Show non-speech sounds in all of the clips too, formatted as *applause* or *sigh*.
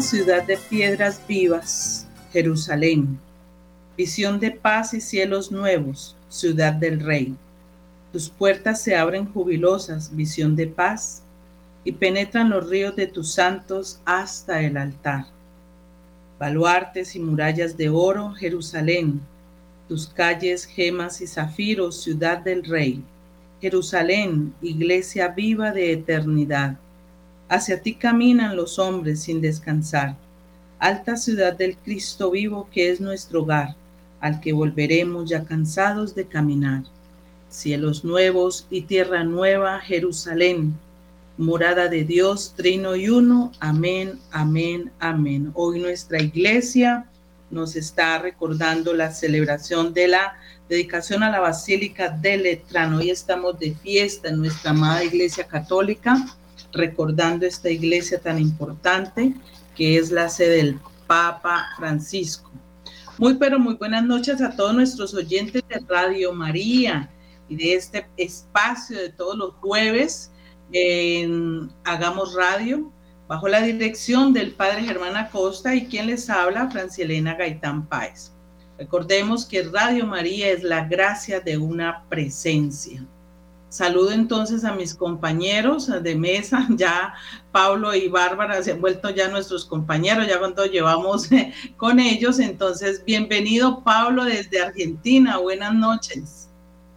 Ciudad de piedras vivas, Jerusalén, visión de paz y cielos nuevos, ciudad del rey. Tus puertas se abren jubilosas, visión de paz, y penetran los ríos de tus santos hasta el altar. Baluartes y murallas de oro, Jerusalén, tus calles gemas y zafiros, ciudad del rey. Jerusalén, iglesia viva de eternidad. Hacia ti caminan los hombres sin descansar. Alta ciudad del Cristo vivo que es nuestro hogar, al que volveremos ya cansados de caminar. Cielos nuevos y tierra nueva, Jerusalén, morada de Dios, trino y uno. Amén, amén, amén. Hoy nuestra iglesia nos está recordando la celebración de la dedicación a la Basílica de Letrán. Hoy estamos de fiesta en nuestra amada Iglesia Católica, recordando esta iglesia tan importante que es la sede del Papa Francisco. Muy pero muy buenas noches a todos nuestros oyentes de Radio María y de este espacio de todos los jueves en Hagamos Radio, bajo la dirección del Padre Germán Acosta y quien les habla, Francielena Gaitán Páez. Recordemos que Radio María es la gracia de una presencia. Saludo entonces a mis compañeros de mesa, *laughs* ya Pablo y Bárbara se han vuelto ya nuestros compañeros, ya cuando llevamos *laughs* con ellos. Entonces, bienvenido Pablo desde Argentina, buenas noches.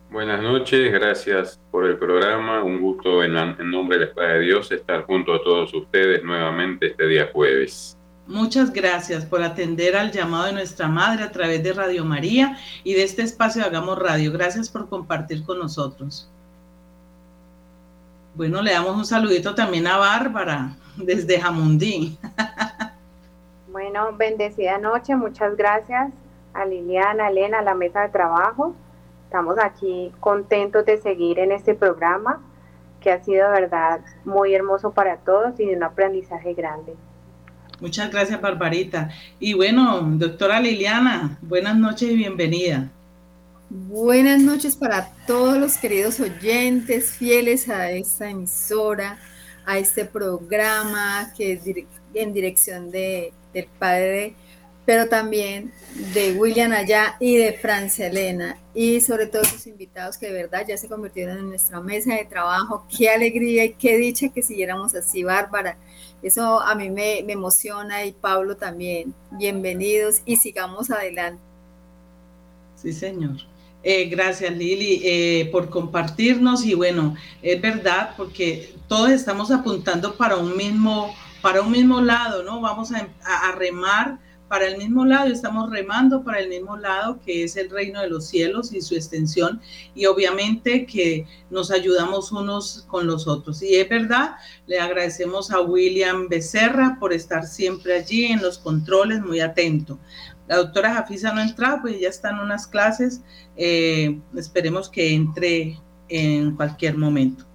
Buenas noches, gracias por el programa. Un gusto en, nombre de la Espada de Dios estar junto a todos ustedes nuevamente este día jueves. Muchas gracias por atender al llamado de nuestra madre a través de Radio María y de este espacio Hagamos Radio. Gracias por compartir con nosotros. Bueno, le damos un saludito también a Bárbara desde Jamundí. Bueno, bendecida noche, muchas gracias a Liliana, a Elena, a la mesa de trabajo Estamos aquí contentos de seguir en este programa que ha sido, de verdad, muy hermoso para todos y de un aprendizaje grande. Muchas gracias, Barbarita. Y bueno, doctora Liliana, buenas noches y bienvenida. Buenas noches para todos los queridos oyentes fieles a esta emisora, a este programa que es en dirección de, del Padre pero también de William Allá y de Francia Elena, y sobre todo sus invitados que de verdad ya se convirtieron en nuestra mesa de trabajo. Qué alegría y qué dicha que siguiéramos así, Bárbara. Eso a mí me, emociona y Pablo también. Bienvenidos y sigamos adelante. Sí, señor. Eh, gracias Lili eh, por compartirnos y bueno, es verdad porque todos estamos apuntando para un mismo, para un mismo lado, ¿no? Vamos a, a remar para el mismo lado, estamos remando para el mismo lado que es el reino de los cielos y su extensión y obviamente que nos ayudamos unos con los otros. Y es verdad, le agradecemos a William Becerra por estar siempre allí en los controles, muy atento. La doctora Jafisa no entra, pues ya están unas clases, eh, esperemos que entre en cualquier momento.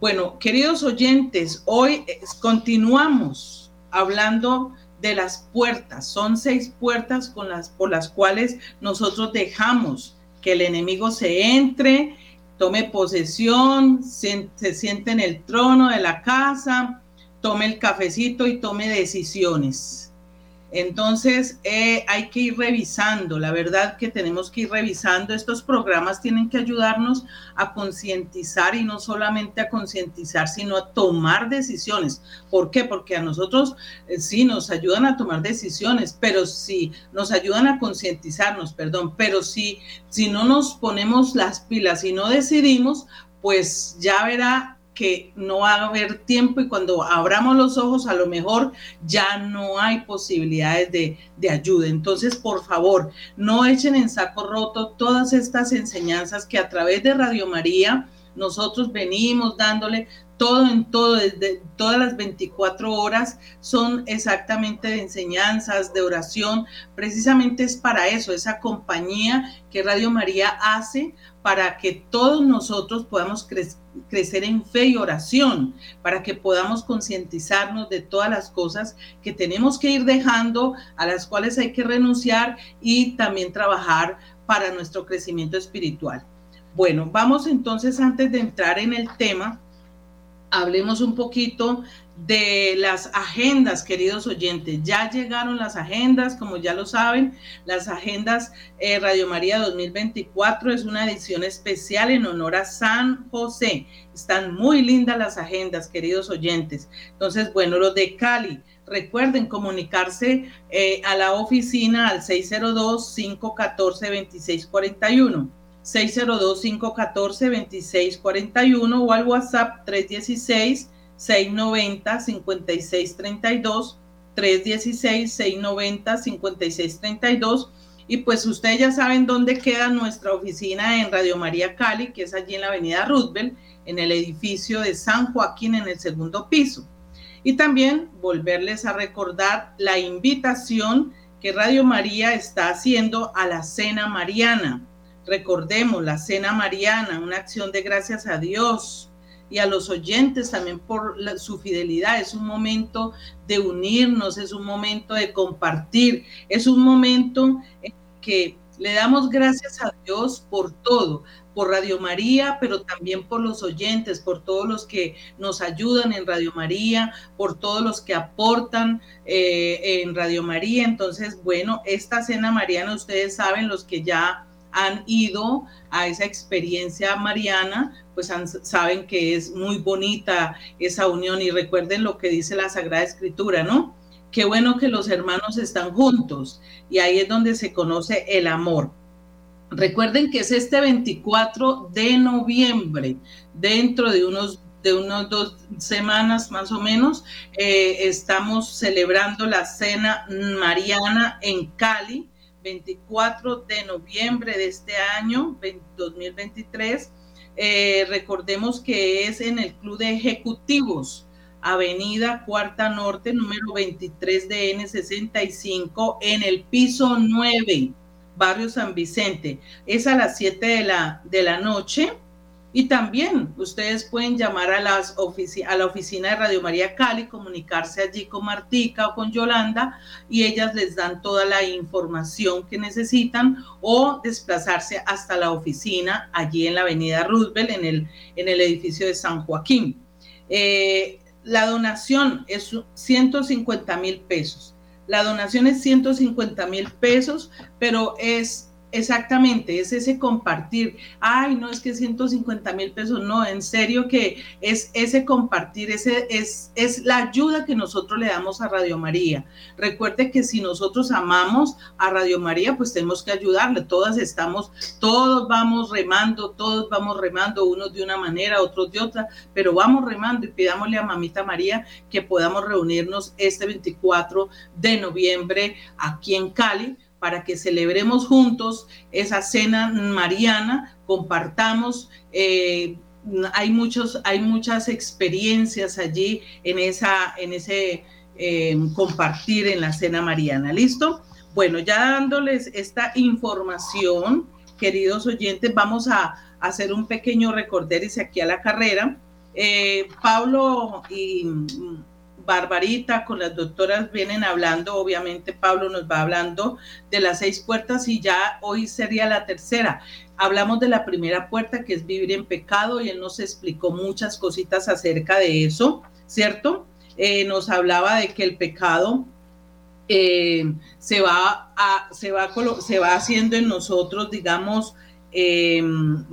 Bueno, queridos oyentes, hoy continuamos hablando de las puertas. Son seis puertas con las, por las cuales nosotros dejamos que el enemigo se entre, tome posesión, se, se siente en el trono de la casa, tome el cafecito y tome decisiones. Entonces, eh, hay que ir revisando, la verdad que tenemos que ir revisando. Estos programas tienen que ayudarnos a concientizar y no solamente a concientizar, sino a tomar decisiones. ¿Por qué? Porque a nosotros eh, sí nos ayudan a tomar decisiones, pero si nos ayudan a concientizarnos, perdón, pero si, si no nos ponemos las pilas y no decidimos, pues ya verá que no va a haber tiempo y cuando abramos los ojos a lo mejor ya no hay posibilidades de, de, ayuda. Entonces, por favor, no echen en saco roto todas estas enseñanzas que a través de Radio María nosotros venimos dándole todo en todo, todas las 24 horas son exactamente de enseñanzas, de oración. Precisamente es para eso, esa compañía que Radio María hace para que todos nosotros podamos crecer en fe y oración, para que podamos concientizarnos de todas las cosas que tenemos que ir dejando, a las cuales hay que renunciar y también trabajar para nuestro crecimiento espiritual. Bueno, vamos entonces antes de entrar en el tema, hablemos un poquito de las agendas, queridos oyentes. Ya llegaron las agendas, como ya lo saben, las agendas eh, Radio María 2024 es una edición especial en honor a San José. Están muy lindas las agendas, queridos oyentes. Entonces, bueno, los de Cali, recuerden comunicarse eh, a la oficina al 602-514-2641. 602-514-2641 o al WhatsApp 316 690-5632, 316-690-5632. Y pues ustedes ya saben dónde queda nuestra oficina en Radio María Cali, que es allí en la avenida Roosevelt, en el edificio de San Joaquín, en el segundo piso. Y también volverles a recordar la invitación que Radio María está haciendo a la Cena Mariana. Recordemos la Cena Mariana, una acción de gracias a Dios y a los oyentes también por su fidelidad. Es un momento de unirnos, es un momento de compartir, es un momento en que le damos gracias a Dios por todo, por Radio María, pero también por los oyentes, por todos los que nos ayudan en Radio María, por todos los que aportan eh, en Radio María. Entonces, bueno, esta cena mariana, ustedes saben, los que ya han ido a esa experiencia mariana, pues saben que es muy bonita esa unión y recuerden lo que dice la Sagrada Escritura, ¿no? Qué bueno que los hermanos están juntos y ahí es donde se conoce el amor. Recuerden que es este 24 de noviembre, dentro de unos de unas dos semanas más o menos, eh, estamos celebrando la cena mariana en Cali, 24 de noviembre de este año, 2023. Eh, recordemos que es en el Club de Ejecutivos, Avenida Cuarta Norte, número 23 de N65, en el piso 9, Barrio San Vicente. Es a las 7 de la, de la noche y también ustedes pueden llamar a, las a la oficina de Radio María Cali, comunicarse allí con Martica o con Yolanda y ellas les dan toda la información que necesitan o desplazarse hasta la oficina allí en la avenida Roosevelt, en el, en el edificio de San Joaquín. Eh, la donación es 150 mil pesos. La donación es 150 mil pesos, pero es Exactamente, es ese compartir. Ay, no es que 150 mil pesos, no, en serio que es ese compartir, ese es, es la ayuda que nosotros le damos a Radio María. Recuerde que si nosotros amamos a Radio María, pues tenemos que ayudarle. Todas estamos, todos vamos remando, todos vamos remando, unos de una manera, otros de otra, pero vamos remando y pidámosle a Mamita María que podamos reunirnos este 24 de noviembre aquí en Cali para que celebremos juntos esa cena mariana, compartamos. Eh, hay, muchos, hay muchas experiencias allí en, esa, en ese eh, compartir en la cena mariana. ¿Listo? Bueno, ya dándoles esta información, queridos oyentes, vamos a, hacer un pequeño recorderice aquí a la carrera. Eh, Pablo y Barbarita, con las doctoras vienen hablando, obviamente Pablo nos va hablando de las seis puertas y ya hoy sería la tercera. Hablamos de la primera puerta que es vivir en pecado y él nos explicó muchas cositas acerca de eso, ¿cierto? Eh, nos hablaba de que el pecado eh, se, va se, va se va haciendo en nosotros, digamos, eh,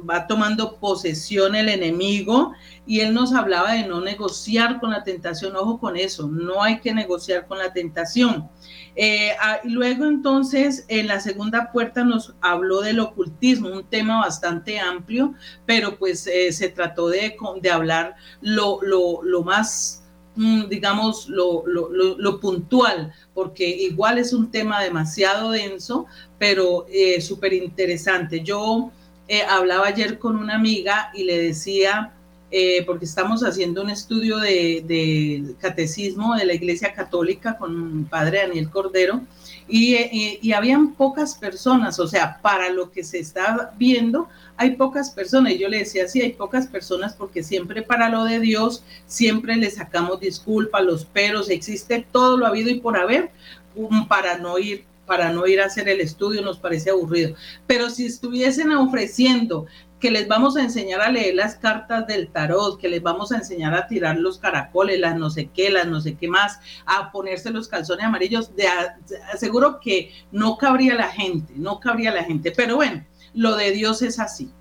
va tomando posesión el enemigo y él nos hablaba de no negociar con la tentación, ojo con eso, no hay que negociar con la tentación. Eh, ah, luego entonces en la segunda puerta nos habló del ocultismo, un tema bastante amplio, pero pues eh, se trató de, de hablar lo, lo, lo más digamos, lo, lo, lo, puntual, porque igual es un tema demasiado denso, pero eh, súper interesante. Yo eh, hablaba ayer con una amiga y le decía, eh, porque estamos haciendo un estudio de, catecismo de la Iglesia Católica con padre Daniel Cordero, y, y, habían pocas personas, o sea, para lo que se está viendo, hay pocas personas. Yo le decía, sí, hay pocas personas porque siempre para lo de Dios, siempre le sacamos disculpas, los peros, existe todo lo habido y por haber para no ir para no ir a hacer el estudio nos parece aburrido. Pero si estuviesen ofreciendo que les vamos a enseñar a leer las cartas del tarot, que les vamos a enseñar a tirar los caracoles, las no sé qué, las no sé qué más, a ponerse los calzones amarillos, de, aseguro que no cabría la gente, no cabría la gente. Pero bueno, lo de Dios es así.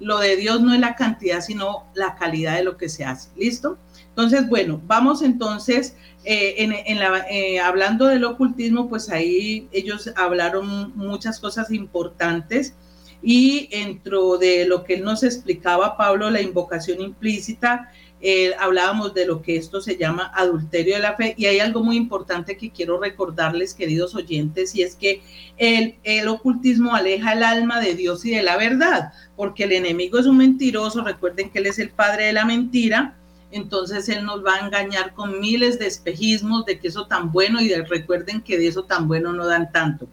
Lo de Dios no es la cantidad, sino la calidad de lo que se hace. ¿Listo? Entonces, bueno, vamos entonces, eh, en, eh, hablando del ocultismo, pues ahí ellos hablaron muchas cosas importantes y dentro de lo que él nos explicaba, Pablo, la invocación implícita, eh, hablábamos de lo que esto se llama adulterio de la fe. Y hay algo muy importante que quiero recordarles, queridos oyentes, y es que el, el ocultismo aleja el alma de Dios y de la verdad, porque el enemigo es un mentiroso, recuerden que él es el padre de la mentira, entonces él nos va a engañar con miles de espejismos de que eso tan bueno y recuerden que de eso tan bueno no dan tanto.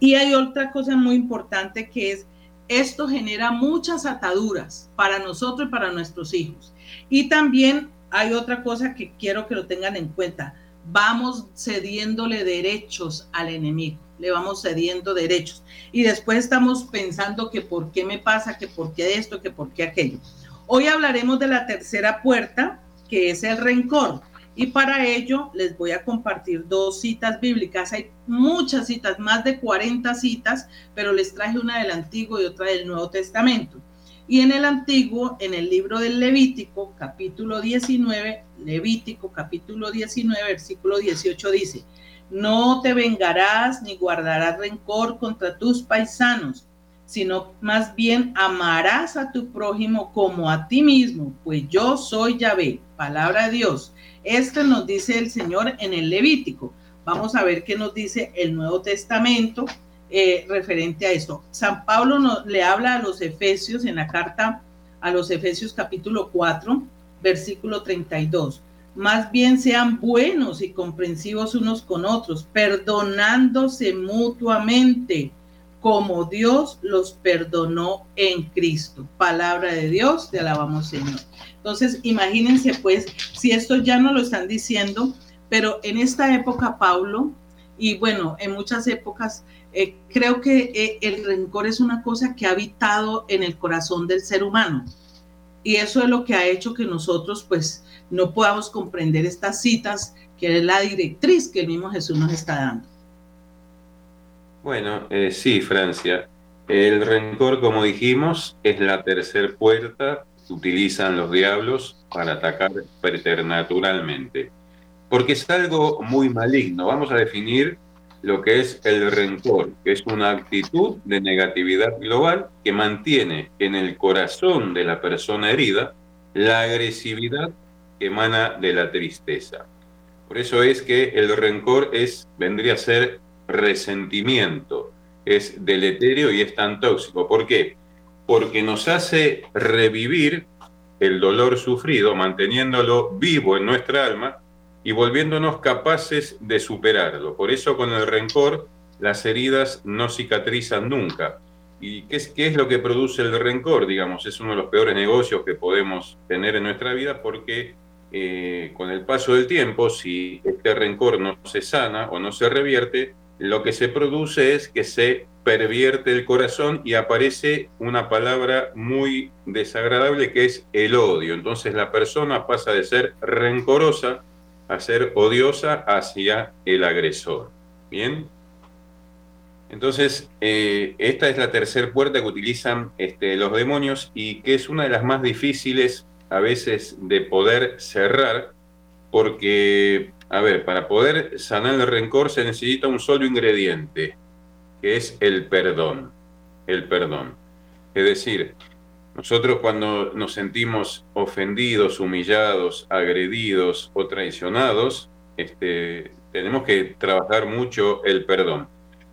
Y hay otra cosa muy importante que es esto genera muchas ataduras para nosotros y para nuestros hijos. Y también hay otra cosa que quiero que lo tengan en cuenta. Vamos cediéndole derechos al enemigo, le vamos cediendo derechos. Y después estamos pensando que por qué me pasa, que por qué esto, que por qué aquello. Hoy hablaremos de la tercera puerta, que es el rencor. Y para ello les voy a compartir dos citas bíblicas. Hay muchas citas, más de 40 citas, pero les traje una del Antiguo y otra del Nuevo Testamento. Y en el Antiguo, en el libro del Levítico, capítulo 19, Levítico, capítulo 19, versículo 18 dice, no te vengarás ni guardarás rencor contra tus paisanos, sino más bien amarás a tu prójimo como a ti mismo, pues yo soy Yahvé, palabra de Dios este nos dice el Señor en el Levítico. Vamos a ver qué nos dice el Nuevo Testamento eh, referente a esto. San Pablo le habla a los Efesios en la carta a los Efesios capítulo 4, versículo 32. Más bien sean buenos y comprensivos unos con otros, perdonándose mutuamente, como Dios los perdonó en Cristo. Palabra de Dios, te alabamos Señor. Entonces, imagínense pues, si esto ya no lo están diciendo, pero en esta época, Pablo, y bueno, en muchas épocas, eh, creo que eh, el rencor es una cosa que ha habitado en el corazón del ser humano. Y eso es lo que ha hecho que nosotros pues no podamos comprender estas citas, que es la directriz que el mismo Jesús nos está dando. Bueno, eh, sí, Francia. El rencor, como dijimos, es la tercera puerta utilizan los diablos para atacar preternaturalmente. Porque es algo muy maligno. Vamos a definir lo que es el rencor, que es una actitud de negatividad global que mantiene en el corazón de la persona herida la agresividad que emana de la tristeza. Por eso es que el rencor es, vendría a ser resentimiento, es deleterio y es tan tóxico. ¿Por qué? porque nos hace revivir el dolor sufrido, manteniéndolo vivo en nuestra alma y volviéndonos capaces de superarlo. Por eso con el rencor las heridas no cicatrizan nunca. ¿Y qué es, qué es lo que produce el rencor? Digamos, es uno de los peores negocios que podemos tener en nuestra vida porque eh, con el paso del tiempo, si este rencor no se sana o no se revierte, lo que se produce es que se pervierte el corazón y aparece una palabra muy desagradable que es el odio. Entonces la persona pasa de ser rencorosa a ser odiosa hacia el agresor. Bien. Entonces, eh, esta es la tercera puerta que utilizan este, los demonios y que es una de las más difíciles a veces de poder cerrar, porque a ver, para poder sanar el rencor se necesita un solo ingrediente, que es el perdón. El perdón. Es decir, nosotros cuando nos sentimos ofendidos, humillados, agredidos o traicionados, este, tenemos que trabajar mucho el perdón.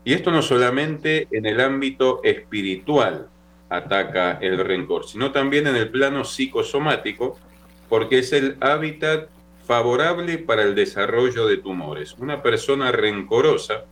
Y esto no solamente en el ámbito espiritual ataca el rencor, sino también en el plano psicosomático, porque es el hábitat favorable para el desarrollo de tumores. Una persona rencorosa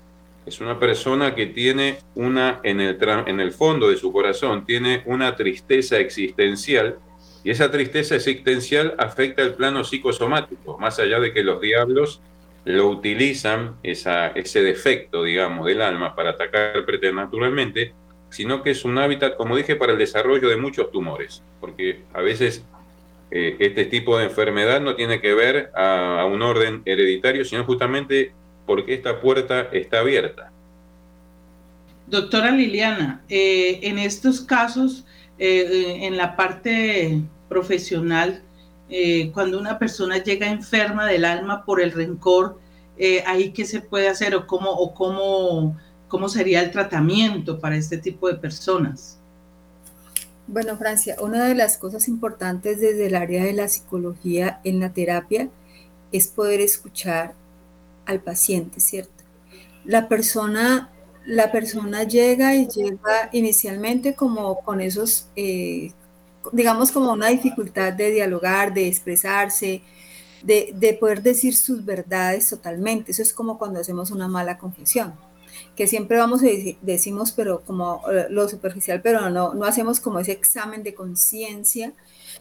es una persona que tiene una, en el, en el fondo de su corazón, tiene una tristeza existencial y esa tristeza existencial afecta el plano psicosomático, más allá de que los diablos lo utilizan, esa, ese defecto, digamos, del alma para atacar preternaturalmente, sino que es un hábitat, como dije, para el desarrollo de muchos tumores, porque a veces eh, este tipo de enfermedad no tiene que ver a, un orden hereditario, sino justamente porque esta puerta está abierta. Doctora Liliana, eh, en estos casos, eh, en la parte profesional, cuando una persona llega enferma del alma por el rencor, ahí qué se puede hacer o cómo, sería el tratamiento para este tipo de personas. Bueno, Francia, una de las cosas importantes desde el área de la psicología en la terapia es poder escuchar al paciente, ¿cierto? La persona, la persona llega y llega inicialmente como con esos, eh, digamos, como una dificultad de dialogar, de expresarse, de, de poder decir sus verdades totalmente. Eso es como cuando hacemos una mala confesión que siempre vamos y decimos, pero como eh, lo superficial, pero no, no hacemos como ese examen de conciencia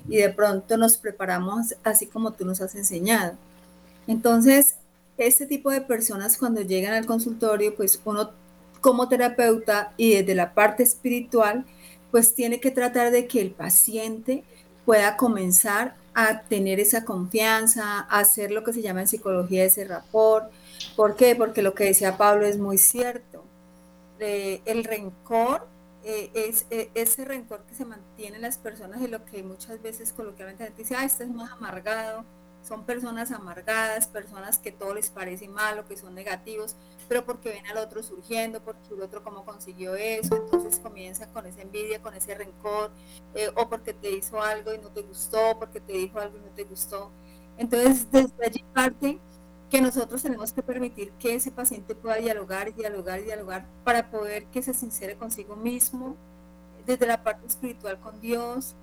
y de pronto nos preparamos así como tú nos has enseñado. Entonces, este tipo de personas cuando llegan al consultorio, pues uno como terapeuta y desde la parte espiritual, pues tiene que tratar de que el paciente pueda comenzar a tener esa confianza, a hacer lo que se llama en psicología ese rapport, ¿Por qué? Porque lo que decía Pablo es muy cierto. Eh, el rencor eh, es eh, ese rencor que se mantiene en las personas y lo que muchas veces coloquialmente la dice, ah, este es más amargado. Son personas amargadas, personas que todo les parece malo, que son negativos, pero porque ven al otro surgiendo, porque el otro cómo consiguió eso, entonces comienza con esa envidia, con ese rencor, o porque te hizo algo y no te gustó, porque te dijo algo y no te gustó. Entonces, desde allí parte que nosotros tenemos que permitir que ese paciente pueda dialogar dialogar dialogar para poder que se sincere consigo mismo, desde la parte espiritual con Dios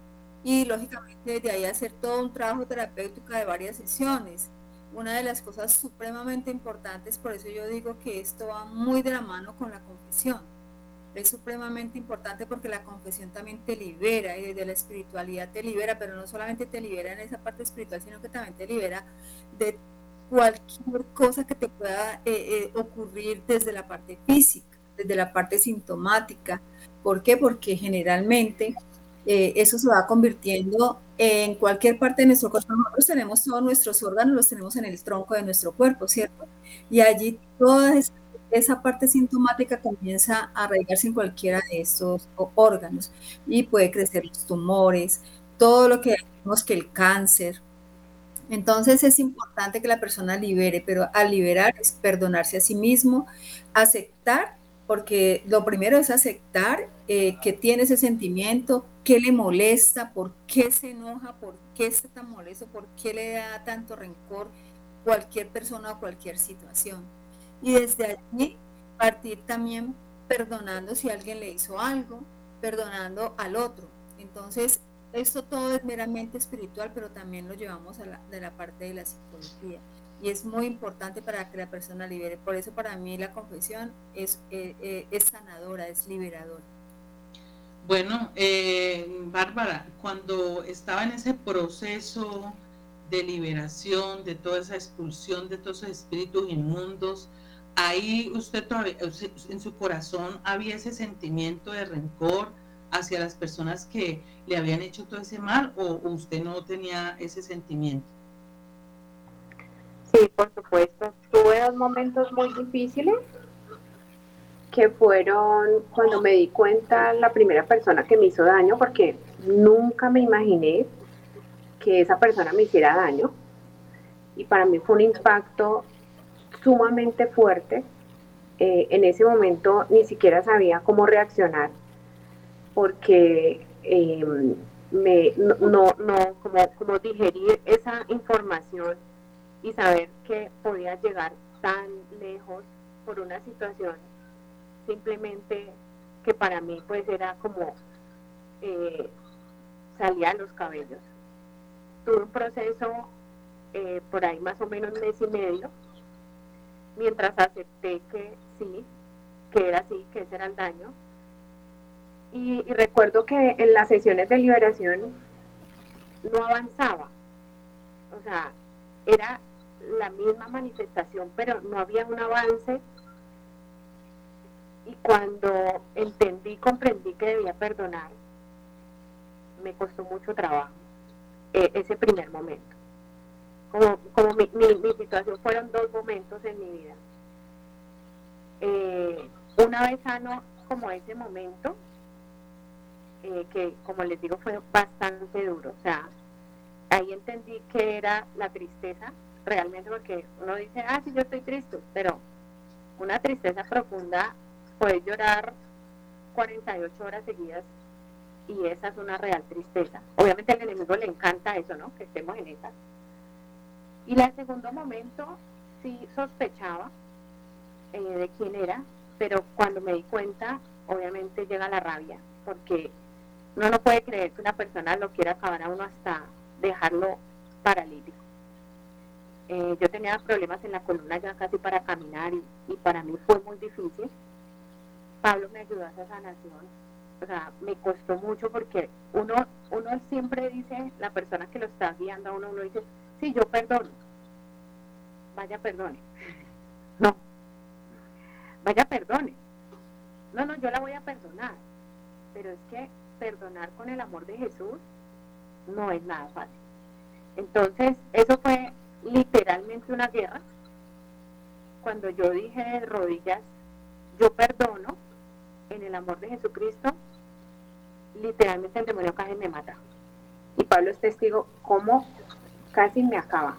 y lógicamente desde ahí hacer todo un trabajo terapéutico de varias sesiones. Una de las cosas supremamente importantes, por eso yo digo que esto va muy de la mano con la confesión. Es supremamente importante porque la confesión también te libera y desde la espiritualidad te libera, pero no solamente te libera en esa parte espiritual, sino que también te libera de cualquier cosa que te pueda eh, eh, ocurrir desde la parte física, desde la parte sintomática. ¿Por qué? Porque generalmente eh, eso se va convirtiendo en cualquier parte de nuestro cuerpo. Nosotros tenemos todos nuestros órganos, los tenemos en el tronco de nuestro cuerpo, ¿cierto? Y allí toda esa, parte sintomática comienza a arraigarse en cualquiera de estos órganos y puede crecer los tumores, todo lo que decimos que el cáncer, entonces es importante que la persona libere, pero al liberar es perdonarse a sí mismo, aceptar, porque lo primero es aceptar eh, que tiene ese sentimiento, qué le molesta, por qué se enoja, por qué está tan molesto, por qué le da tanto rencor cualquier persona o cualquier situación. Y desde allí partir también perdonando si alguien le hizo algo, perdonando al otro. Entonces esto todo es meramente espiritual, pero también lo llevamos a la, de la parte de la psicología. Y es muy importante para que la persona libere. Por eso para mí la confesión es, eh, eh, es sanadora, es liberadora. Bueno, eh, Bárbara, cuando estaba en ese proceso de liberación, de toda esa expulsión de todos esos espíritus inmundos, ahí usted todavía, en su corazón había ese sentimiento de rencor, hacia las personas que le habían hecho todo ese mal o usted no tenía ese sentimiento? Sí, por supuesto. Tuve dos momentos muy difíciles que fueron cuando me di cuenta la primera persona que me hizo daño, porque nunca me imaginé que esa persona me hiciera daño. Y para mí fue un impacto sumamente fuerte. Eh, en ese momento ni siquiera sabía cómo reaccionar porque em, me, no, no, como, como digerir esa información y saber que podía llegar tan lejos por una situación simplemente que para mí pues era como eh, salía los cabellos. Tuve un proceso eh, por ahí más o menos un mes y medio, mientras acepté que sí, que era así, que ese era el daño, y, recuerdo que en las sesiones de liberación no avanzaba. O sea, era la misma manifestación, pero no había un avance Y cuando entendí, comprendí que debía perdonar, me costó mucho trabajo eh, ese primer momento. Como, como mi, mi, situación fueron dos momentos en mi vida. Eh, una vez sano como ese momento, eh, que como les digo fue bastante duro, o sea, ahí entendí que era la tristeza, realmente porque uno dice, ah, sí, yo estoy triste, pero una tristeza profunda, puede llorar 48 horas seguidas y esa es una real tristeza. Obviamente al enemigo le encanta eso, ¿no? Que estemos en esa. Y el segundo momento sí sospechaba eh, de quién era, pero cuando me di cuenta, obviamente llega la rabia, porque uno no puede creer que una persona lo quiera acabar a uno hasta dejarlo paralítico. Eh, yo tenía problemas en la columna ya casi para caminar y, para mí fue muy difícil. Pablo me ayudó a esa sanación o sea, me costó mucho porque uno, uno siempre dice, la persona que lo está guiando a uno, uno dice, sí, yo perdono, vaya perdone. *laughs* No, vaya perdone. No, no, yo la voy a perdonar. Pero es que perdonar con el amor de Jesús no es nada fácil. Entonces, eso fue literalmente una guerra. Cuando yo dije de rodillas, yo perdono, en el amor de Jesucristo, literalmente el demonio casi me mata. Y Pablo es testigo cómo casi me acaba.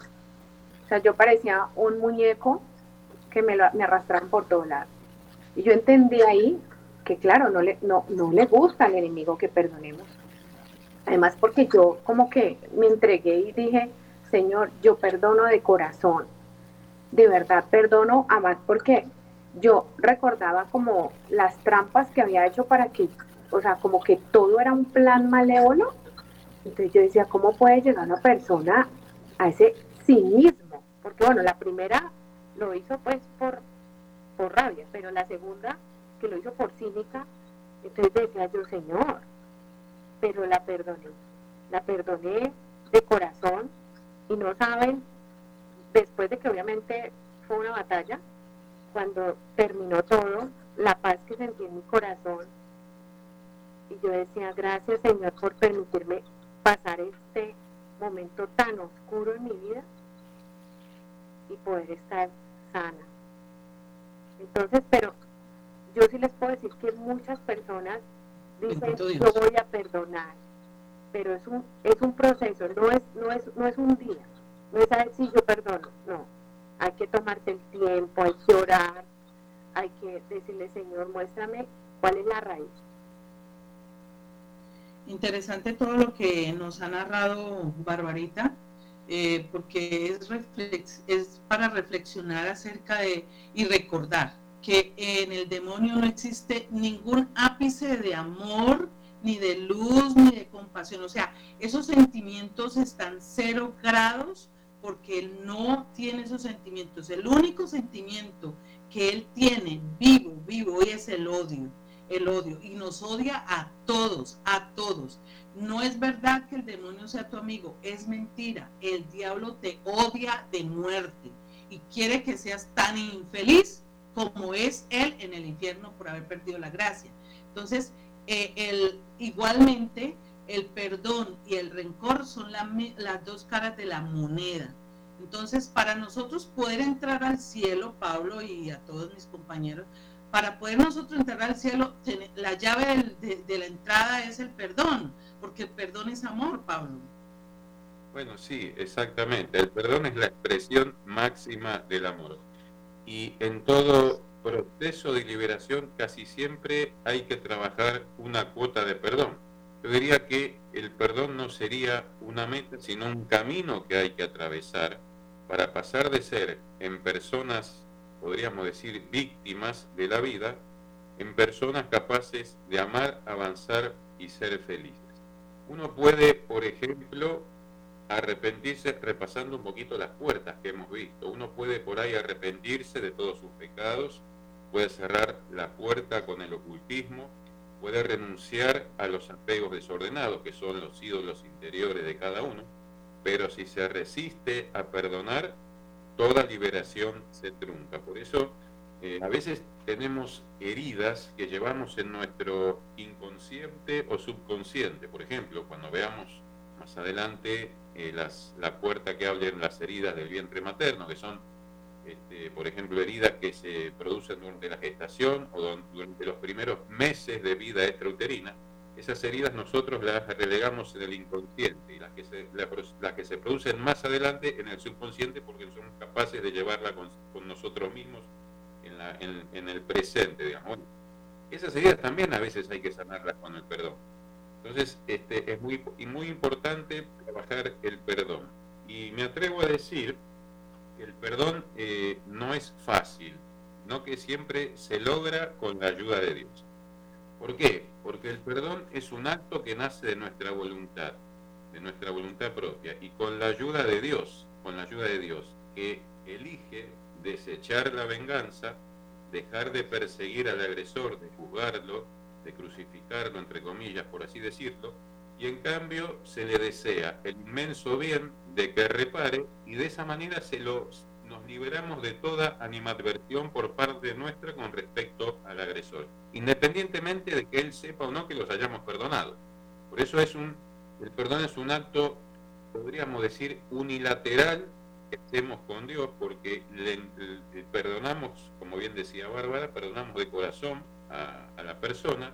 O sea, yo parecía un muñeco que me, arrastraban por todos lados. Y yo entendí ahí que, claro, no le, no, no le gusta al enemigo que perdonemos. Además, porque yo como que me entregué y dije, Señor, yo perdono de corazón. De verdad, perdono a más porque yo recordaba como las trampas que había hecho para que, o sea, como que todo era un plan malévolo. Entonces yo decía, ¿cómo puede llegar una persona a ese cinismo? Porque bueno, la primera lo hizo pues por, por rabia, pero la segunda que lo hizo por cínica, entonces decía yo, Señor, pero la perdoné, la perdoné de corazón y no saben, después de que obviamente fue una batalla, cuando terminó todo, la paz que sentí en mi corazón. Y yo decía, gracias Señor por permitirme pasar este momento tan oscuro en mi vida y poder estar sana. Entonces, pero yo sí les puedo decir que muchas personas dicen, yo voy a perdonar, pero es un, es un proceso, no es, no es, no es un día, no es a decir yo perdono, no. Hay que tomarse el tiempo, hay que orar, hay que decirle, Señor, muéstrame cuál es la raíz. Interesante todo lo que nos ha narrado Barbarita, eh, porque es, es para reflexionar acerca de y recordar que en el demonio no existe ningún ápice de amor, ni de luz, ni de compasión. O sea, esos sentimientos están cero grados porque él no tiene esos sentimientos. El único sentimiento que él tiene vivo, vivo, es el odio, el odio. Y nos odia a todos, a todos. No es verdad que el demonio sea tu amigo, es mentira. El diablo te odia de muerte y quiere que seas tan infeliz como es él en el infierno por haber perdido la gracia. Entonces, eh, igualmente, el perdón y el rencor son las dos caras de la moneda. Entonces, para nosotros poder entrar al cielo, Pablo y a todos mis compañeros, para poder nosotros entrar al cielo, la llave de, la entrada es el perdón, porque el perdón es amor, Pablo. Bueno, sí, exactamente. El perdón es la expresión máxima del amor. Y en todo proceso de liberación casi siempre hay que trabajar una cuota de perdón yo diría que el perdón no sería una meta, sino un camino que hay que atravesar para pasar de ser en personas, podríamos decir, víctimas de la vida, en personas capaces de amar, avanzar y ser felices. Uno puede, por ejemplo, arrepentirse repasando un poquito las puertas que hemos visto. Uno puede por ahí arrepentirse de todos sus pecados, puede cerrar la puerta con el ocultismo, puede renunciar a los apegos desordenados, que son los ídolos interiores de cada uno, pero si se resiste a perdonar, toda liberación se trunca. Por eso, eh, a veces tenemos heridas que llevamos en nuestro inconsciente o subconsciente. Por ejemplo, cuando veamos más adelante eh, las, la puerta que hablen las heridas del vientre materno, que son, este, por ejemplo, heridas que se producen durante la gestación o durante los primeros meses de vida extrauterina, esas heridas nosotros las relegamos en el inconsciente y las que se, las que se producen más adelante en el subconsciente porque somos capaces de llevarla con, nosotros mismos en, la, en, el presente, digamos. esas heridas también a veces hay que sanarlas con el perdón. Entonces, este, es muy, muy importante trabajar el perdón. Y me atrevo a decir que el perdón eh, no es fácil, no que siempre se logra con la ayuda de Dios. ¿Por qué? Porque el perdón es un acto que nace de nuestra voluntad, de nuestra voluntad propia, y con la ayuda de Dios, con la ayuda de Dios, que elige desechar la venganza, dejar de perseguir al agresor, de juzgarlo, de crucificarlo, entre comillas, por así decirlo, y en cambio se le desea el inmenso bien de que repare y de esa manera se lo, nos liberamos de toda animadversión por parte nuestra con respecto al agresor, independientemente de que él sepa o no que los hayamos perdonado. Por eso es un, el perdón es un acto, podríamos decir, unilateral que hacemos con Dios, porque le, perdonamos, como bien decía Bárbara, perdonamos de corazón a, la persona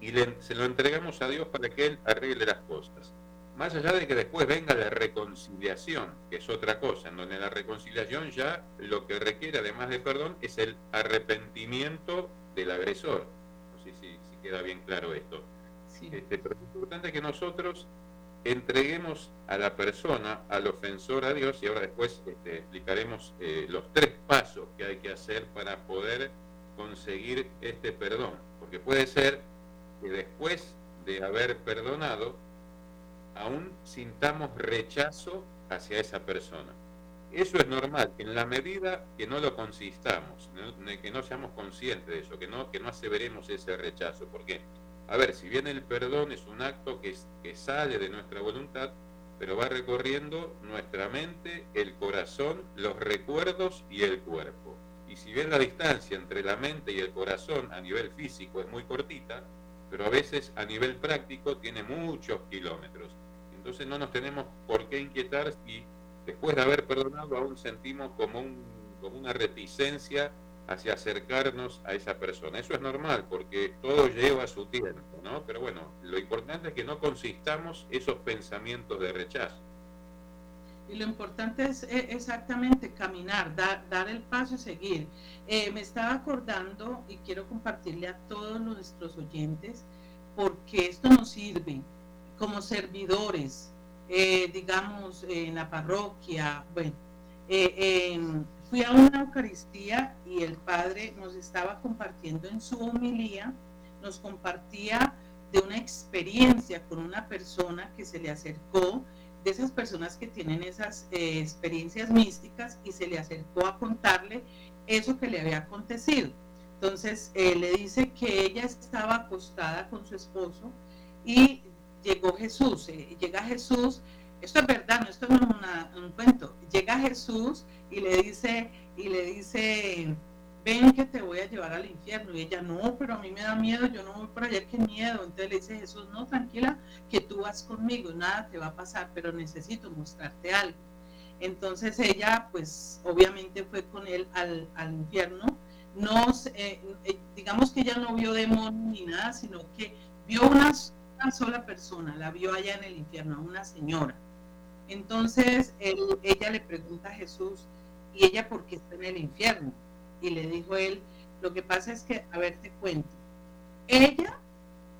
y se lo entregamos a Dios para que Él arregle las cosas. Más allá de que después venga la reconciliación, que es otra cosa, en donde la reconciliación ya lo que requiere, además de perdón, es el arrepentimiento del agresor. No sé si, queda bien claro esto. Este, pero es importante que nosotros entreguemos a la persona, al ofensor, a Dios, y ahora después este, explicaremos eh, los tres pasos que hay que hacer para poder conseguir este perdón. Porque puede ser que después de haber perdonado, aún sintamos rechazo hacia esa persona. Eso es normal, en la medida que no lo consistamos, que no seamos conscientes de eso, que no, que no aseveremos ese rechazo. Porque, a ver, si bien el perdón es un acto que, que sale de nuestra voluntad, pero va recorriendo nuestra mente, el corazón, los recuerdos y el cuerpo. Y si bien la distancia entre la mente y el corazón a nivel físico es muy cortita, pero a veces a nivel práctico tiene muchos kilómetros. Entonces no nos tenemos por qué inquietar si después de haber perdonado aún sentimos como, un, como una reticencia hacia acercarnos a esa persona. Eso es normal porque todo lleva su tiempo, ¿no? Pero bueno, lo importante es que no consistamos esos pensamientos de rechazo. Y lo importante es eh, exactamente caminar, dar, dar el paso y seguir. Eh, me estaba acordando y quiero compartirle a todos nuestros oyentes porque esto nos sirve como servidores, eh, digamos, en la parroquia. Bueno, eh, fui a una Eucaristía y el Padre nos estaba compartiendo en su homilía, nos compartía de una experiencia con una persona que se le acercó, de esas personas que tienen esas eh, experiencias místicas y se le acercó a contarle eso que le había acontecido. Entonces le dice que ella estaba acostada con su esposo y llegó Jesús, eh, llega Jesús, esto es verdad, no, esto es un cuento, llega Jesús y le dice, y le dice, ven que te voy a llevar al infierno. Y ella, no, pero a mí me da miedo, yo no voy por allá, qué miedo. Entonces le dice Jesús, no, tranquila, que tú vas conmigo, nada te va a pasar, pero necesito mostrarte algo. Entonces ella, pues obviamente fue con él al, infierno. No, eh, eh, digamos que ella no vio demonios ni nada, sino que vio unas sola persona, la vio allá en el infierno, una señora. Entonces ella le pregunta a Jesús, ¿y ella por qué está en el infierno? Y le dijo él, lo que pasa es que, a ver, te cuento, ella,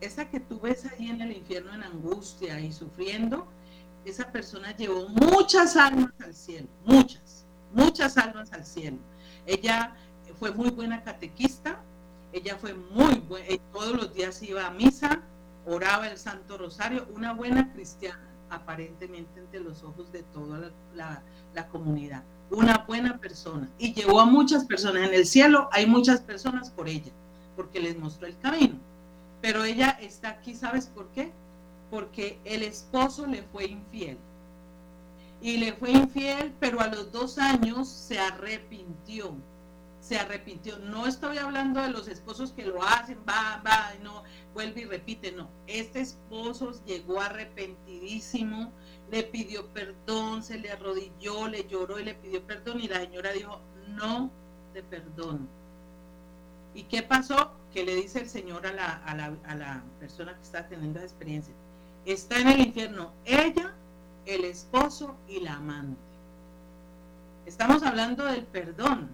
esa que tú ves ahí en el infierno en angustia y sufriendo, esa persona llevó muchas almas al cielo, muchas, muchas almas al cielo. Ella fue muy buena catequista, ella fue muy buena, eh, todos los días iba a misa, oraba el Santo Rosario, una buena cristiana, aparentemente entre los ojos de toda la, comunidad, una buena persona. Y llevó a muchas personas. En el cielo hay muchas personas por ella, porque les mostró el camino. Pero ella está aquí, ¿sabes por qué? Porque el esposo le fue infiel. Y le fue infiel, pero a los dos años se arrepintió. se arrepintió. No estoy hablando de los esposos que lo hacen, va, va, no, vuelve y repite, no. Este esposo llegó arrepentidísimo, le pidió perdón, se le arrodilló, le lloró y le pidió perdón y la señora dijo, no te perdono. ¿Y qué pasó? Que le dice el Señor a la, a la, a la persona que está teniendo esa experiencia. Está en el infierno ella, el esposo y la amante. Estamos hablando del perdón.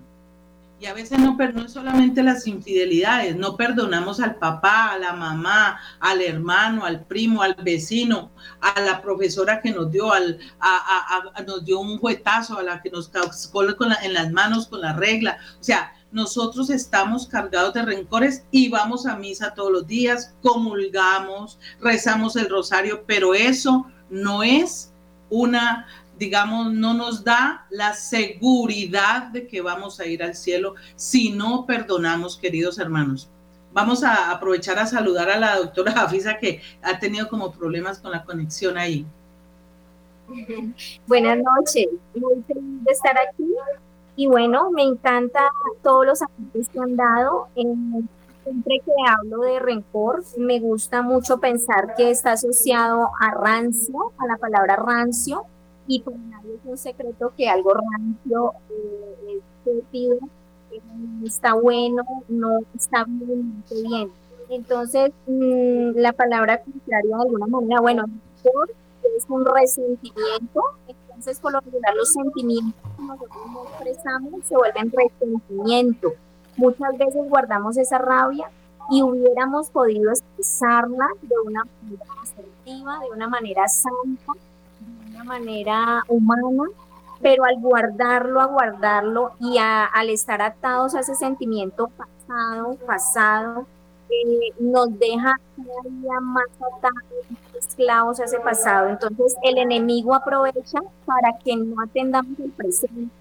Y a veces no, no solamente las infidelidades, no perdonamos al papá, a la mamá, al hermano, al primo, al vecino, a la profesora que nos dio, al, nos dio un juetazo, a la que nos cascó en las manos con la regla. O sea, nosotros estamos cargados de rencores y vamos a misa todos los días, comulgamos, rezamos el rosario, pero eso no es una, digamos, no nos da la seguridad de que vamos a ir al cielo si no perdonamos, queridos hermanos. Vamos a aprovechar a saludar a la doctora Jafisa que ha tenido como problemas con la conexión ahí. *laughs* Buenas noches, muy feliz de estar aquí y bueno, me encanta todos los apuntes que han dado. siempre que hablo de rencor, me gusta mucho pensar que está asociado a rancio, a la palabra rancio, y por nadie es un secreto que algo rancio eh, es no está bueno, no está bien, bien. Entonces, mm, la palabra contraria de alguna manera, bueno, es un resentimiento, entonces, por lo general, los sentimientos que nosotros no expresamos se vuelven resentimiento. Muchas veces guardamos esa rabia y hubiéramos podido expresarla de una manera asertiva, de una manera santa, una manera humana, pero al guardarlo, a guardarlo y al estar atados a ese sentimiento pasado, pasado, eh, nos deja cada día más atados, esclavos a ese pasado. Entonces el enemigo aprovecha para que no atendamos el presente,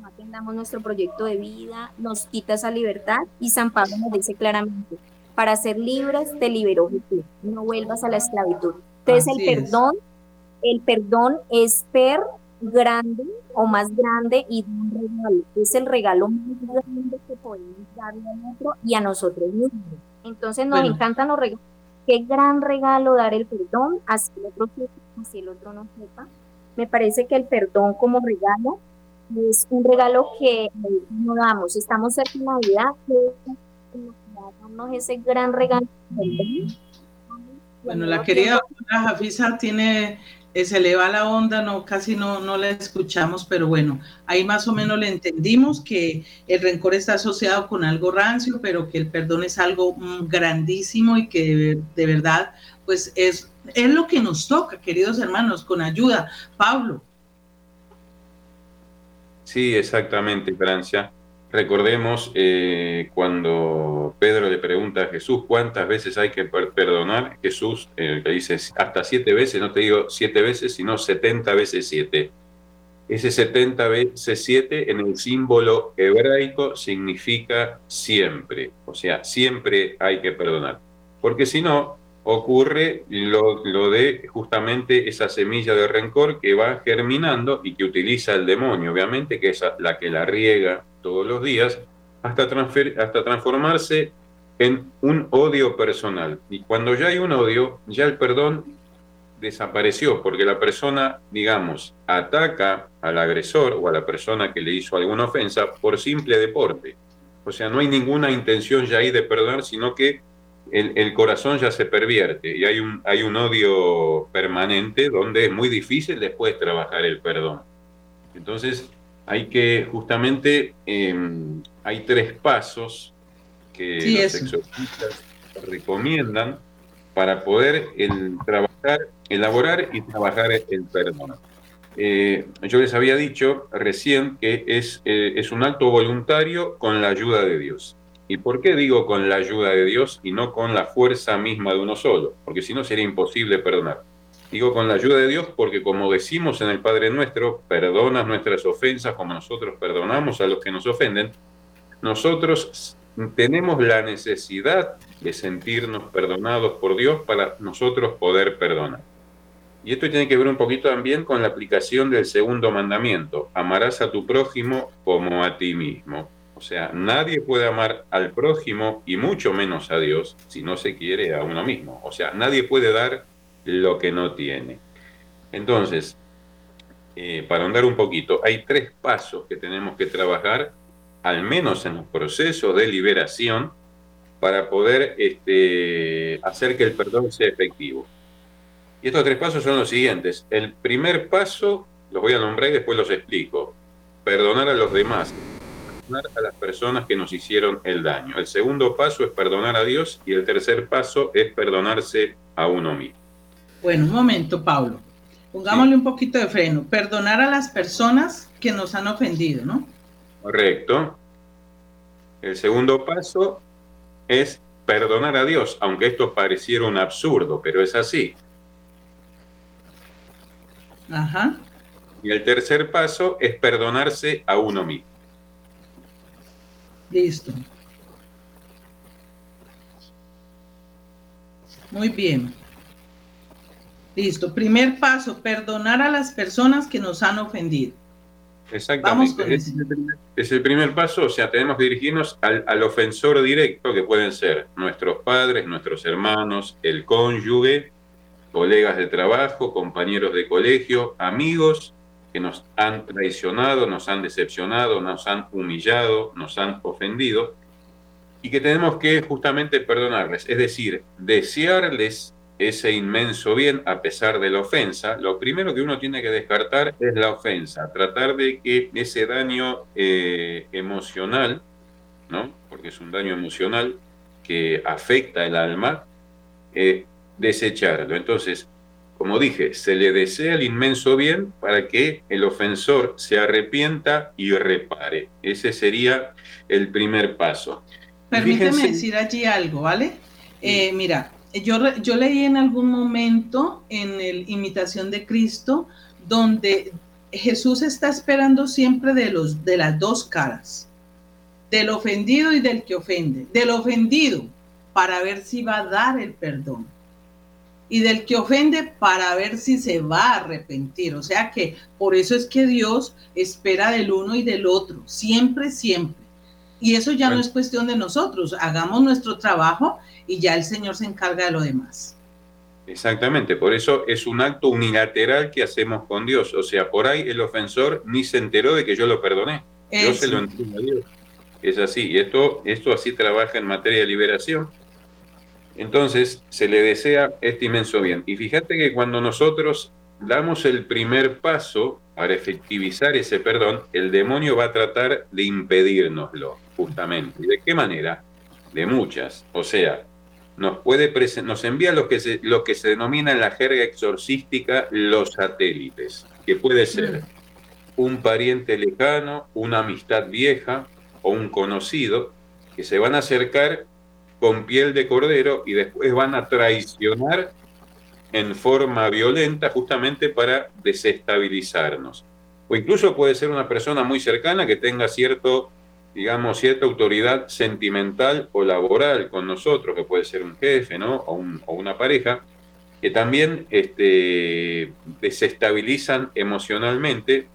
no atendamos nuestro proyecto de vida, nos quita esa libertad y San Pablo nos dice claramente, para ser libres te liberó Jesús, no vuelvas a la esclavitud. Entonces el perdón, el perdón es per grande o más grande y un regalo. Es el regalo más grande que podemos darle a otro y a nosotros mismos. Entonces nos encantan los regalos Qué gran regalo dar el perdón, así el otro sepa, así el otro no sepa. Me parece que el perdón como regalo es un regalo que no damos. Estamos cerca de Navidad, que darnos ese gran regalo. Bueno, la querida Jafisa tiene se le va la onda, no, casi no, no la escuchamos, pero bueno, ahí más o menos le entendimos que el rencor está asociado con algo rancio, pero que el perdón es algo mm, grandísimo y que de, verdad, pues es, es lo que nos toca, queridos hermanos, con ayuda. Pablo. Sí, exactamente, Francia. Recordemos eh, cuando Pedro le pregunta a Jesús cuántas veces hay que perdonar, Jesús eh, le dice hasta siete veces, no te digo siete veces, sino setenta veces siete. Ese setenta veces siete en el símbolo hebraico significa siempre, o sea, siempre hay que perdonar. Porque si no, ocurre lo, de justamente esa semilla de rencor que va germinando y que utiliza el demonio, obviamente, que es la que la riega todos los días, hasta, hasta transformarse en un odio personal. Y cuando ya hay un odio, ya el perdón desapareció, porque la persona, digamos, ataca al agresor o a la persona que le hizo alguna ofensa por simple deporte. O sea, no hay ninguna intención ya ahí de perdonar, sino que el, corazón ya se pervierte y hay un, hay un odio permanente donde es muy difícil después trabajar el perdón. Entonces, hay que justamente, em, hay tres pasos que los exorcistas recomiendan para poder trabajar, elaborar y trabajar el perdón. Eh, yo les había dicho recién que es, eh, es un acto voluntario con la ayuda de Dios. ¿Y por qué digo con la ayuda de Dios y no con la fuerza misma de uno solo? Porque si no sería imposible perdonar. Digo con la ayuda de Dios porque como decimos en el Padre Nuestro, perdona nuestras ofensas como nosotros perdonamos a los que nos ofenden, nosotros tenemos la necesidad de sentirnos perdonados por Dios para nosotros poder perdonar. Y esto tiene que ver un poquito también con la aplicación del segundo mandamiento, amarás a tu prójimo como a ti mismo. O sea, nadie puede amar al prójimo y mucho menos a Dios si no se quiere a uno mismo. O sea, nadie puede dar lo que no tiene. Entonces, eh, para ahondar un poquito, hay tres pasos que tenemos que trabajar, al menos en los procesos de liberación, para poder este, hacer que el perdón sea efectivo. Y estos tres pasos son los siguientes. El primer paso, los voy a nombrar y después los explico. Perdonar a los demás, perdonar a las personas que nos hicieron el daño. El segundo paso es perdonar a Dios y el tercer paso es perdonarse a uno mismo. Bueno, un momento, Pablo. Pongámosle un poquito de freno. Perdonar a las personas que nos han ofendido, ¿no? Correcto. El segundo paso es perdonar a Dios, aunque esto pareciera un absurdo, pero es así. Ajá. Y el tercer paso es perdonarse a uno mismo. Listo. Muy bien. Listo. Primer paso, perdonar a las personas que nos han ofendido. Exactamente. Es, es, el primer paso, o sea, tenemos que dirigirnos al, al, ofensor directo, que pueden ser nuestros padres, nuestros hermanos, el cónyuge, colegas de trabajo, compañeros de colegio, amigos que nos han traicionado, nos han decepcionado, nos han humillado, nos han ofendido, y que tenemos que justamente perdonarles, es decir, desearles ese inmenso bien a pesar de la ofensa, lo primero que uno tiene que descartar es la ofensa, tratar de que ese daño eh, emocional, ¿no? porque es un daño emocional que afecta el alma, eh, desecharlo. Entonces, como dije, se le desea el inmenso bien para que el ofensor se arrepienta y repare. Ese sería el primer paso. Permíteme decir allí algo, ¿vale? Eh, mira, yo, yo leí en algún momento en el Imitación de Cristo donde Jesús está esperando siempre de, los, de las dos caras, del ofendido y del que ofende, del ofendido para ver si va a dar el perdón y del que ofende para ver si se va a arrepentir. O sea que por eso es que Dios espera del uno y del otro, siempre, siempre. Y eso ya no es cuestión de nosotros, hagamos nuestro trabajo y ya el Señor se encarga de lo demás. Exactamente, por eso es un acto unilateral que hacemos con Dios. O sea, por ahí el ofensor ni se enteró de que yo lo perdoné. Yo se lo entiendo a Dios. Es así, y esto, esto así trabaja en materia de liberación. Entonces se le desea este inmenso bien. Y fíjate que cuando nosotros damos el primer paso para efectivizar ese perdón, el demonio va a tratar de impedírnoslo, justamente. ¿Y de qué manera? De muchas. O sea, nos, puede nos envía lo que, se, lo que se denomina en la jerga exorcística los satélites, que puede ser un pariente lejano, una amistad vieja o un conocido, que se van a acercar con piel de cordero y después van a traicionar en forma violenta justamente para desestabilizarnos. O incluso puede ser una persona muy cercana que tenga cierto, digamos, cierta autoridad sentimental o laboral con nosotros, que puede ser un jefe, ¿no? O, o una pareja, que también este, desestabilizan emocionalmente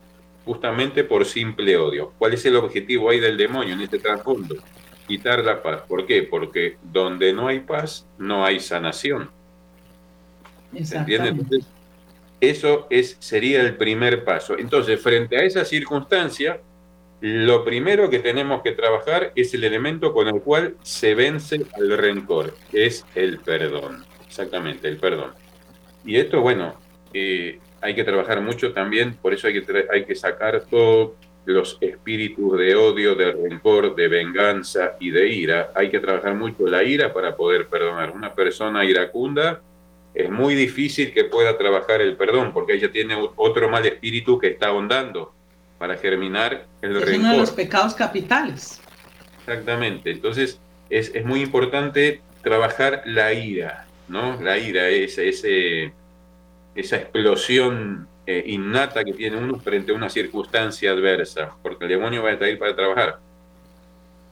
justamente por simple odio. ¿Cuál es el objetivo ahí del demonio en este trasfondo? Quitar la paz. ¿Por qué? Porque donde no hay paz, no hay sanación. Entonces, eso es, sería el primer paso. Entonces, frente a esa circunstancia, lo primero que tenemos que trabajar es el elemento con el cual se vence al rencor, que es el perdón. Exactamente, el perdón. Y esto, bueno, eh, hay que trabajar mucho también, por eso hay que, hay que sacar todos los espíritus de odio, de rencor, de venganza y de ira. Hay que trabajar mucho la ira para poder perdonar. Una persona iracunda es muy difícil que pueda trabajar el perdón, porque ella tiene otro mal espíritu que está ahondando para germinar el es uno de los pecados capitales. Exactamente. Entonces, es, es, muy importante trabajar la ira, ¿no? La ira, ese, ese, esa explosión eh, innata que tiene uno frente a una circunstancia adversa, porque el demonio va a estar ahí para trabajar.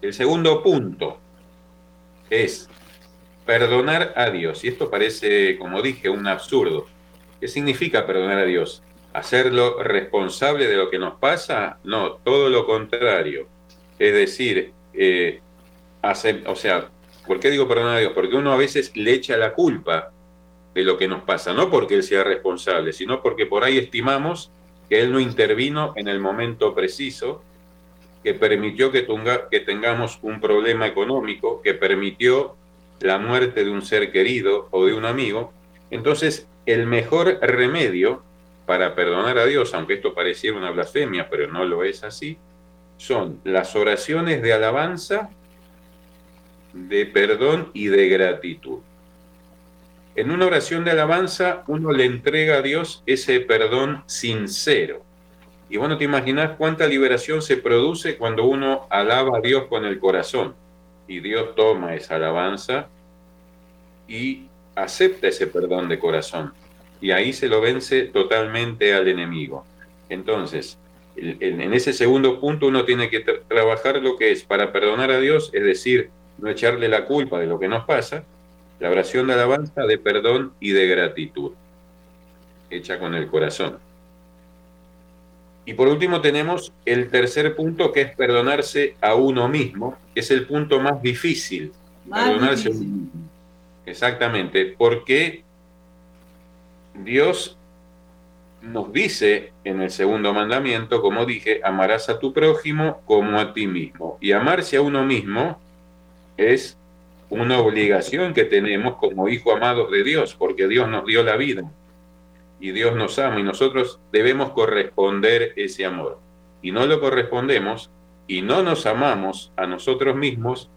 El segundo punto es perdonar a Dios. Y esto parece, como dije, un absurdo. ¿Qué significa perdonar a Dios? ¿Hacerlo responsable de lo que nos pasa? No, todo lo contrario. Es decir, eh, o sea, ¿por qué digo perdonar a Dios? Porque uno a veces le echa la culpa de lo que nos pasa, no porque Él sea responsable, sino porque por ahí estimamos que Él no intervino en el momento preciso, que permitió que, que tengamos un problema económico, que permitió la muerte de un ser querido o de un amigo. Entonces, el mejor remedio para perdonar a Dios, aunque esto pareciera una blasfemia, pero no lo es así, son las oraciones de alabanza, de perdón y de gratitud. En una oración de alabanza uno le entrega a Dios ese perdón sincero. Y bueno, te imaginas cuánta liberación se produce cuando uno alaba a Dios con el corazón. Y Dios toma esa alabanza y acepta ese perdón de corazón. Y ahí se lo vence totalmente al enemigo. Entonces, en ese segundo punto uno tiene que trabajar lo que es para perdonar a Dios, es decir, no echarle la culpa de lo que nos pasa, la oración de alabanza, de perdón y de gratitud, hecha con el corazón. Y por último tenemos el tercer punto, que es perdonarse a uno mismo, que es el punto más difícil. perdonarse A uno mismo. Exactamente, porque Dios nos dice en el segundo mandamiento, como dije, amarás a tu prójimo como a ti mismo. Y amarse a uno mismo es una obligación que tenemos como hijos amados de Dios, porque Dios nos dio la vida y Dios nos ama y nosotros debemos corresponder ese amor. Y no lo correspondemos y no nos amamos a nosotros mismos